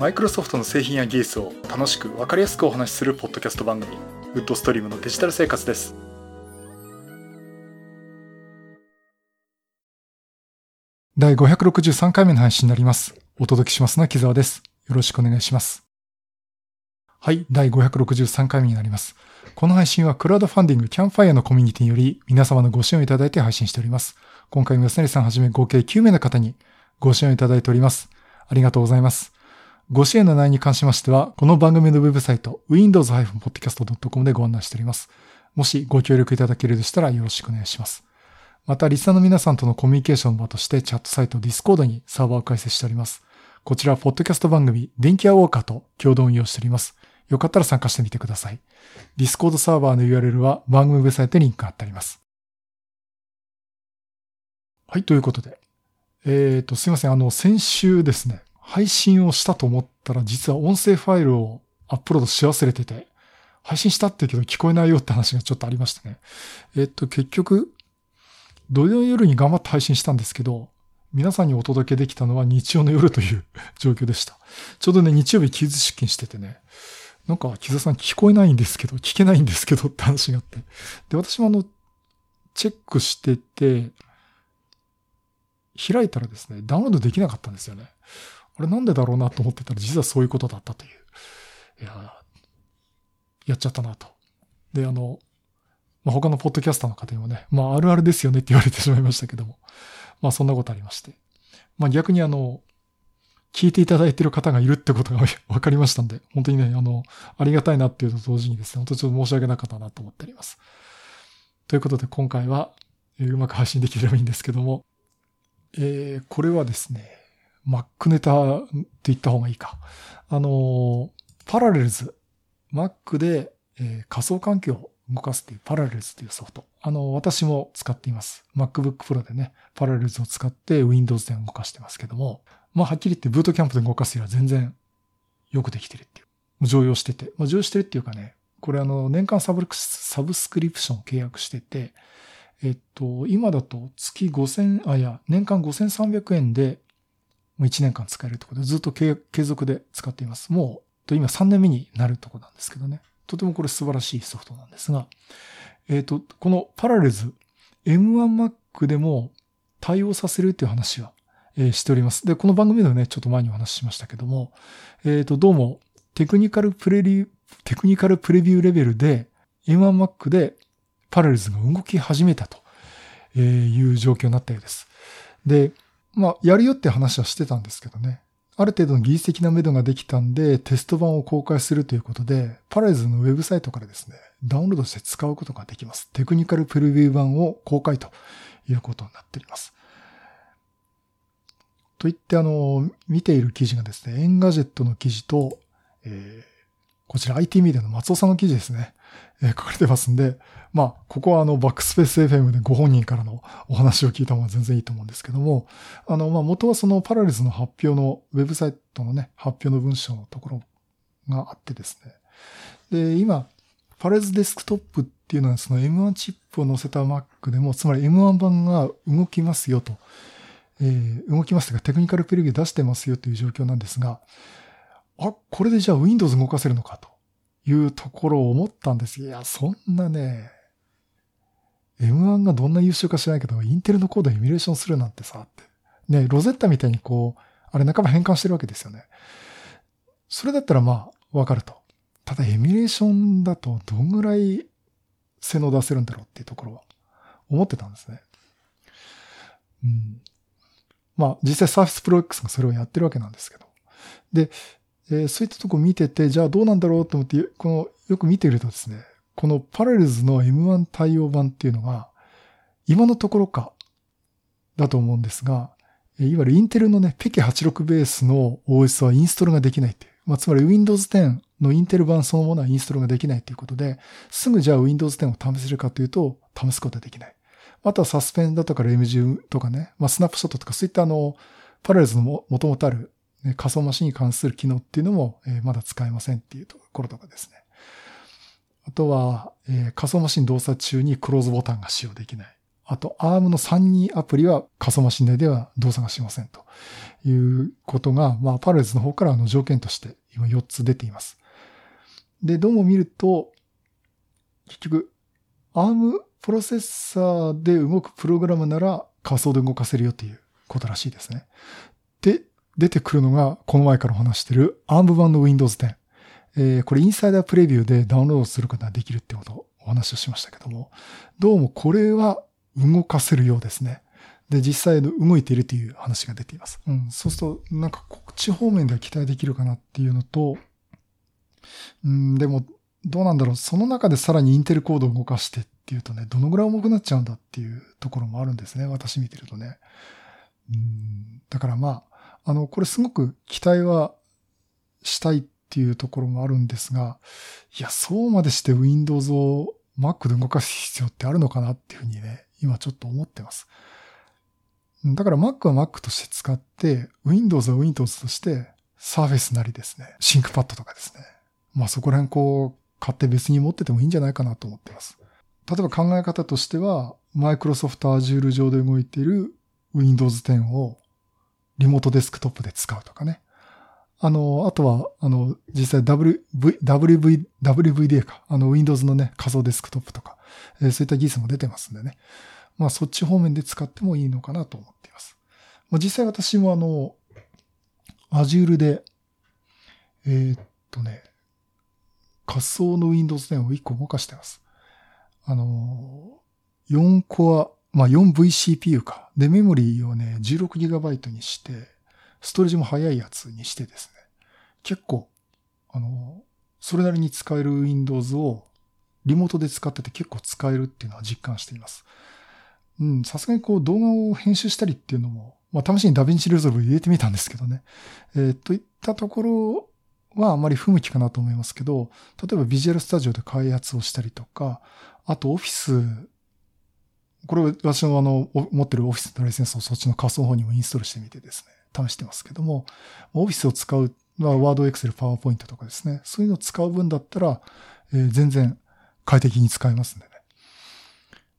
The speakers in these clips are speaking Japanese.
マイクロソフトの製品や技術を楽しく分かりやすくお話しするポッドキャスト番組ウッドストリームのデジタル生活です。第563回目の配信になります。お届けしますのは木沢です。よろしくお願いします。はい第563回目になります。この配信はクラウドファンディングキャンファイアのコミュニティにより皆様のご支援をいただいて配信しております。今回も安成さんはじめ合計9名の方にご支援をいただいております。ありがとうございます。ご支援の内容に関しましては、この番組のウェブサイト、windows-podcast.com でご案内しております。もしご協力いただけるとしたらよろしくお願いします。また、リスナーの皆さんとのコミュニケーションの場としてチャットサイト Discord にサーバーを開設しております。こちら、ポッドキャスト番組、電気屋ウォーカーと共同運用しております。よかったら参加してみてください。Discord サーバーの URL は番組ウェブサイトにリンクが貼ってあります。はい、ということで。えっ、ー、と、すいません。あの、先週ですね、配信をしたと思ったら、実は音声ファイルをアップロードし忘れてて、配信したって言うけど聞こえないよって話がちょっとありましたね。えっと、結局、土曜夜に頑張って配信したんですけど、皆さんにお届けできたのは日曜の夜という 状況でした。ちょうどね、日曜日、キズ出勤しててね、なんか、木座さん聞こえないんですけど、聞けないんですけどって話があって。で、私もあの、チェックしてて、開いたらですね、ダウンロードできなかったんですよね。あれなんでだろうなと思ってたら実はそういうことだったという。いや、やっちゃったなと。で、あの、まあ、他のポッドキャスターの方にもね、まああるあるですよねって言われてしまいましたけども。まあそんなことありまして。まあ逆にあの、聞いていただいている方がいるってことが分かりましたんで、本当にね、あの、ありがたいなっていうと同時にですね、本当にちょっと申し訳なかったなと思っております。ということで今回は、え、うまく配信できればいいんですけども、えー、これはですね、Mac ネタって言った方がいいか。あの、パラレルズ。Mac で、えー、仮想環境を動かすっていうパラレルズというソフト。あの、私も使っています。MacBook Pro でね、パラレルズを使って Windows で動かしてますけども、まあ、はっきり言ってブートキャンプで動かすよりは全然よくできてるっていう。常用してて。まあ、常用してるっていうかね、これあの、年間サブサブスクリプションを契約してて、えっと、今だと月5000、あ、いや、年間5300円でもう1年間使えるところでずっと継続で使っています。もう、今3年目になるところなんですけどね。とてもこれ素晴らしいソフトなんですが、えっ、ー、と、このパラレルズ M1Mac でも対応させるっていう話は、えー、しております。で、この番組でもね、ちょっと前にお話ししましたけども、えっ、ー、と、どうもテクニカルプレビュー、テクニカルプレビューレベルで M1Mac でパラレルズが動き始めたという状況になったようです。で、まあ、やるよって話はしてたんですけどね。ある程度の技術的な目処ができたんで、テスト版を公開するということで、パラレズのウェブサイトからですね、ダウンロードして使うことができます。テクニカルプレビュー版を公開ということになっております。といって、あの、見ている記事がですね、 Engadget の記事と、えー、こちら IT メディアの松尾さんの記事ですね。えー、書かれてますんで、まあ、ここはあの、 backspace FM でご本人からのお話を聞いた方が全然いいと思うんですけども、あの、まあ、元はその Parallels の発表の、ウェブサイトのね、発表の文章のところがあってですね。で、今、 Parallels Desktop っていうのはその M1 チップを載せた Mac でも、つまり M1 版が動きますよと、えー、動きますというかテクニカルプレビュー出してますよという状況なんですが、あ、これでじゃあ Windows 動かせるのかというところを思ったんです。いや、そんなね、M1 がどんな優秀か知らないけど、インテルのコードエミュレーションするなんてさ、って。ね、 Rosetta みたいにこう、あれ半ば変換してるわけですよね。それだったらまあ、わかると。ただ、エミュレーションだとどんぐらい性能出せるんだろうっていうところは思ってたんですね。うん。まあ、実際サーフィスプロ X がそれをやってるわけなんですけど。で、えー、そういったとこ見てて、じゃあどうなんだろうと思って、この、よく見てるとですね、このパラレルズの M1 対応版っていうのが、今のところか、だと思うんですが、いわゆるインテルのね、ペケ86ベースの OS はインストールができないっていう。まあ、つまり Windows 10のインテル版そのものはインストールができないということで、すぐじゃあ Windows 10を試せるかというと、試すことはできない。あとはサスペンダとかレムジュとかね、まあ、スナップショットとかそういったあの、パラレルズのもともとある、仮想マシンに関する機能っていうのも、え、まだ使えませんっていうところとかですね。あとは、え、仮想マシン動作中にクローズボタンが使用できない。あと ARM の32アプリは仮想マシン内では動作がしませんということが、まあ、パレルズの方からの条件として今4つ出ています。で、どうも見ると、結局、ARM プロセッサーで動くプログラムなら仮想で動かせるよということらしいですね。出てくるのが、この前からお話してる ARM 版の Windows 10。えー、これインサイダープレビューでダウンロードすることができるってことをお話をしましたけども、どうもこれは動かせるようですね。で、実際動いているという話が出ています。うん。そうすると、なんかこっち方面では期待できるかなっていうのと、うん、でも、どうなんだろう。その中でさらにインテルコードを動かしてっていうとね、どのぐらい重くなっちゃうんだっていうところもあるんですね。私見てるとね。うん、だからまあ、あの、これすごく期待はしたいっていうところもあるんですが、いや、そうまでして Windows を Mac で動かす必要ってあるのかなっていうふうにね、今ちょっと思ってます。だから Mac は Mac として使って、Windows は Windows として Surface なりですね、ThinkPad とかですね。まあそこら辺こう、買って別に持っててもいいんじゃないかなと思ってます。例えば考え方としては、Microsoft Azure 上で動いている Windows 10をリモートデスクトップで使うとかね。あの、あとは、あの、実際 WV、WV、WVDA か。あの、Windows のね、仮想デスクトップとか、えー、そういった技術も出てますんでね。まあ、そっち方面で使ってもいいのかなと思っています。まあ、実際私もあの、Azure で、えー、っとね、仮想の Windows 10を1個動かしてます。あの、4コア、まあ 4VCPU か。で、メモリーをね、16GB にして、ストレージも速いやつにしてですね。結構、あの、それなりに使える Windows をリモートで使ってて結構使えるっていうのは実感しています。うん、さすがにこう動画を編集したりっていうのも、まあ試しに DaVinci Resolve 入れてみたんですけどね。えー、といったところはあまり不向きかなと思いますけど、例えばビジュアルスタジオで開発をしたりとか、あとオフィス、これ私のあの、持ってるオフィスのライセンスをそっちの仮想方にもインストールしてみてですね、試してますけども、オフィスを使う、まあワード、エクセル、パワーポイントとかですね、そういうのを使う分だったら、えー、全然快適に使えますんでね。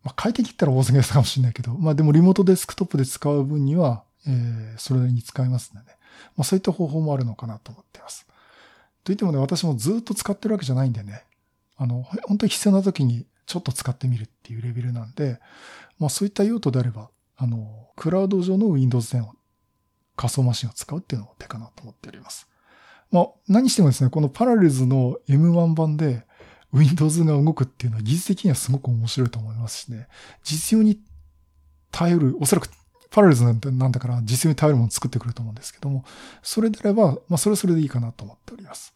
まあ、快適って言ったら大げさかもしれないけど、まあでもリモートデスクトップで使う分には、えー、それなりに使えますんでね。まあそういった方法もあるのかなと思っています。といってもね、私もずっと使ってるわけじゃないんでね、あの、本当に必要な時にちょっと使ってみるっていうレベルなんで、まあそういった用途であれば、あの、クラウド上の Windows 10を仮想マシンを使うっていうのも手かなと思っております。まあ何してもですね、このパラレルズの M1 版で Windows が動くっていうのは技術的にはすごく面白いと思いますしね、実用に頼る、おそらくパラレルズなんだから実用に頼るものを作ってくると思うんですけども、それであれば、まあそれはそれでいいかなと思っております。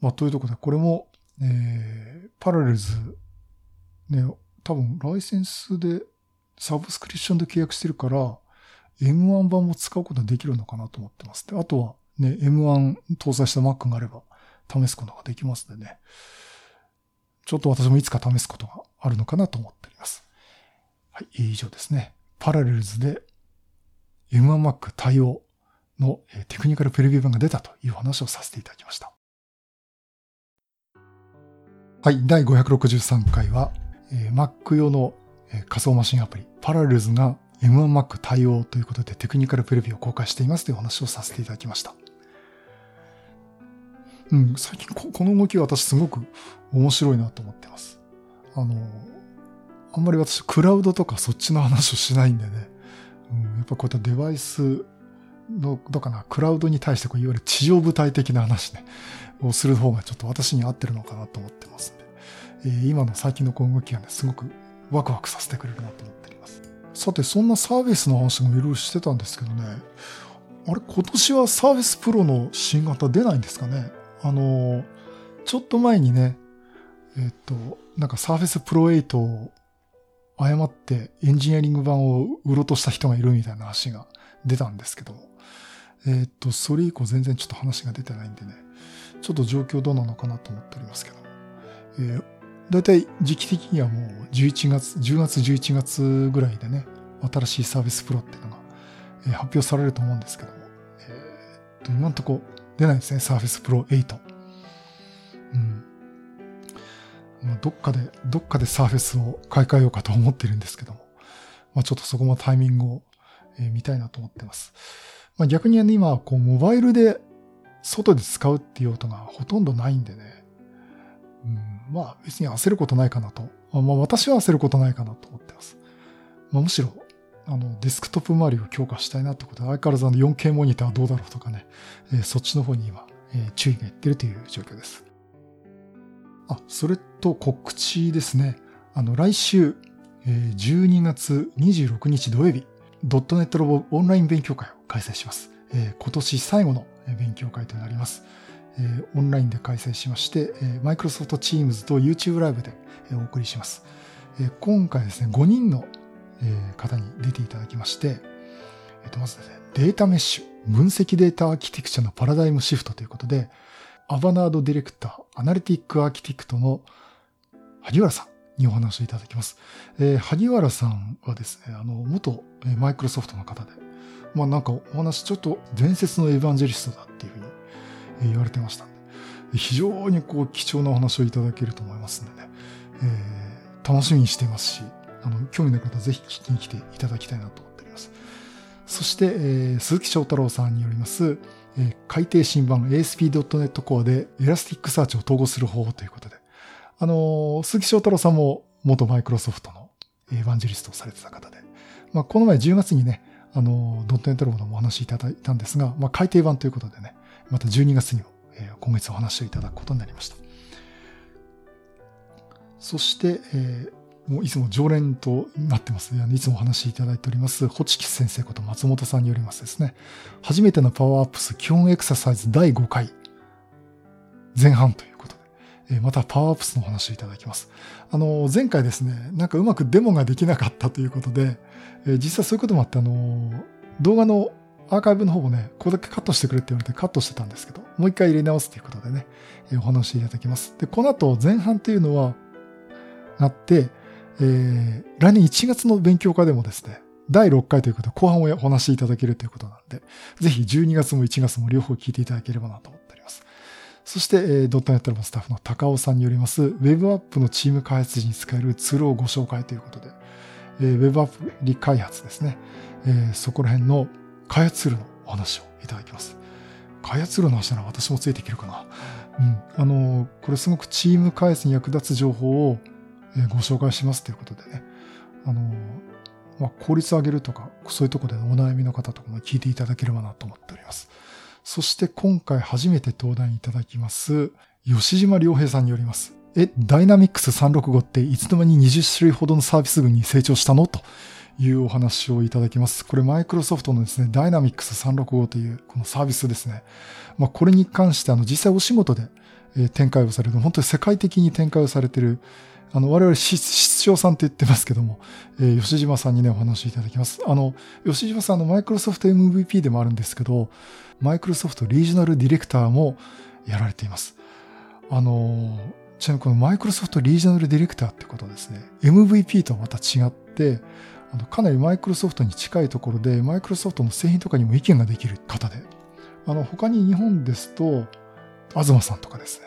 まあというところで、これも、えー、パラレルズ、ね、多分ライセンスでサブスクリプションで契約してるから、M1 版も使うことができるのかなと思ってます。で、あとはね、M1 搭載した Mac があれば試すことができますのでね。ちょっと私もいつか試すことがあるのかなと思っております。はい、以上ですね。パラレルズで M1Mac 対応のテクニカルプレビュー版が出たという話をさせていただきました。はい、第563回は、Mac 用のえ仮想マシンアプリ、パラレルズが M1Mac 対応ということでテクニカルプレビューを公開していますという話をさせていただきました。うん、最近この動きは私すごく面白いなと思ってます。あの、あんまり私クラウドとかそっちの話をしないんでね、うん、やっぱこういったデバイスの、どうかな、クラウドに対してこういわゆる地上部隊的な話ね、をする方がちょっと私に合ってるのかなと思ってますんで、え、今の最近のこの動きがね、すごくワクワクさせてくれるなと思っております。さて、そんなサービスの話もいろいろしてたんですけどね、あれ、今年はサービスプロの新型出ないんですかね？あの、ちょっと前にね、えっ、と、なんかサーフェスプロ8を誤ってエンジニアリング版を売ろうとした人がいるみたいな話が出たんですけど、えっ、と、それ以降全然ちょっと話が出てないんでね、ちょっと状況どうなのかなと思っておりますけど、えー、だいたい時期的にはもう11月、10月11月ぐらいでね、新しいサービスプロっていうのが、発表されると思うんですけども、えー、と今んとこ出ないですね、サーフェスプロ8。うん。まあ、どっかで、どっかでサーフェスを買い替えようかと思ってるんですけども。まあ、ちょっとそこもタイミングを、えー、見たいなと思ってます。まあ、逆に、ね、今、こう、モバイルで外で使うっていう音がほとんどないんでね、うん、まあ別に焦ることないかなと。まあ私は焦ることないかなと思ってます。まあ、むしろ、あの、デスクトップ周りを強化したいなってことで、相変わらずあの 4K モニターどうだろうとかね、えー、そっちの方に今、えー、注意がいってるという状況です。あ、それと告知ですね。あの、来週、えー、12月26日土曜日、ドットネットロボオンライン勉強会を開催します。えー、今年最後の勉強会となります。え、オンラインで開催しまして、え、Microsoft Teams と YouTube ライブでお送りします。え、今回ですね、5人の、え、方に出ていただきまして、えー、とまずですね、データメッシュ、分析データアーキテクチャのパラダイムシフトということで、アバナードディレクター、アナリティックアーキテクトの萩原さんにお話をいただきます。えー、萩原さんはですね、あの、元マイクロソフトの方で、まあなんかお話ちょっと伝説のエヴァンジェリストだっていうふうに言われてました。で非常にこう貴重なお話をいただけると思いますのでね、えー、楽しみにしていますし、あの、興味のある方ぜひ聞きに来ていただきたいなと思っております。そして、えー、鈴木翔太郎さんによります、えー、改訂新版 ASP.NET Core で Elasticsearch を統合する方法ということで、あの、鈴木翔太郎さんも元マイクロソフトのエヴァンジェリストをされてた方で、まあ、この前10月にね、あの、ドットネットロボのお話いただいたんですが、まあ、改訂版ということでね、また12月にも、えー、今月お話をいただくことになりました。そして、えー、もういつも常連となってます、ね、いつもお話しいただいております、ホチキス先生こと松本さんによりますですね、初めてのパワーアップス基本エクササイズ第5回前半ということで、え、またパワーアップスのお話をいただきます。あの、前回ですね、なんかうまくデモができなかったということで、え、実際そういうこともあって、あの、動画のアーカイブの方もね、ここだけカットしてくれって言われてカットしてたんですけど、もう一回入れ直すということでね、えー、お話しいただきます。で、この後前半っていうのは、なって、えー、来年1月の勉強会でもですね、第6回ということで後半をお話しいただけるということなんで、ぜひ12月も1月も両方聞いていただければなと思っております。そして、えー、ドットネットのスタッフの高尾さんによります、ウェブアップのチーム開発時に使えるツールをご紹介ということで、えー、ウェブアプリ開発ですね。えー、そこら辺の開発ツールのお話をいただきます。開発ツールの話なら私もついていけるかな。うん。あの、これすごくチーム開発に役立つ情報を、ご紹介しますということでね。あの、まあ、効率を上げるとか、そういうところでお悩みの方とかも聞いていただければなと思っております。そして今回初めて登壇いただきます、吉島良平さんによります。え、ダイナミックス365っていつの間に20種類ほどのサービス群に成長したの？というお話をいただきます。これマイクロソフトのですね、ダイナミックス365というこのサービスですね。まあ、これに関してあの実際お仕事で展開をされる、本当に世界的に展開をされている、あの、我々室長さんって言ってますけども、えー、吉島さんにね、お話いただきます。あの、吉島さんのマイクロソフト MVP でもあるんですけど、マイクロソフトリージョナルディレクターもやられています。あのちなみにこのマイクロソフトリージョナルディレクターってことですね、MVP とはまた違って、あのかなりマイクロソフトに近いところで、マイクロソフトの製品とかにも意見ができる方で、あの、他に日本ですと、東さんとかですね、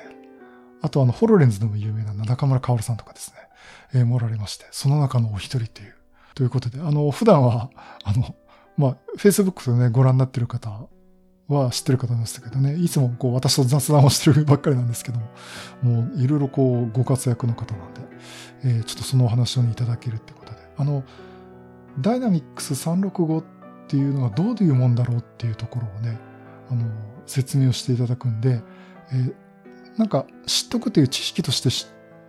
あとあの、ホロレンズでも有名な中村薫さんとかですね、えー、もられまして、その中のお一人という、ということで、あの、普段は、あの、まあ、Facebook でね、ご覧になってる方は知ってる方なんでしたけどね、いつもこう私と雑談をしてるばっかりなんですけども、もういろいろこうご活躍の方なんで、えー、ちょっとそのお話を、いただけるってことで、あの、ダイナミックス365っていうのがどういうもんだろうっていうところをね、あの、説明をしていただくんで、えー、なんか知っとくという知識として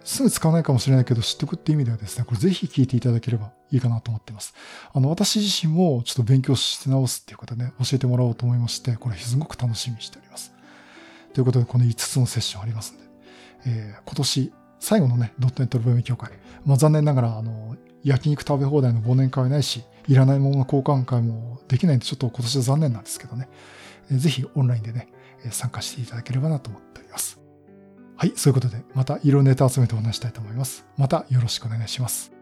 すぐ使わないかもしれないけど知っておくっていう意味ではですね、これぜひ聞いていただければいいかなと思っています。あの、私自身もちょっと勉強して直すっていうことでね、教えてもらおうと思いまして、これすごく楽しみにしております。ということで、この5つのセッションありますんで、えー、今年最後のね、ドットネットルーム協会、まあ残念ながら、あの、焼肉食べ放題の忘年会はないし、いらないものの交換会もできないんで、ちょっと今年は残念なんですけどね、ぜひオンラインでね、参加していただければなと思っております。はい、そういうことで、また色ネタ集めてお話したいと思います。またよろしくお願いします。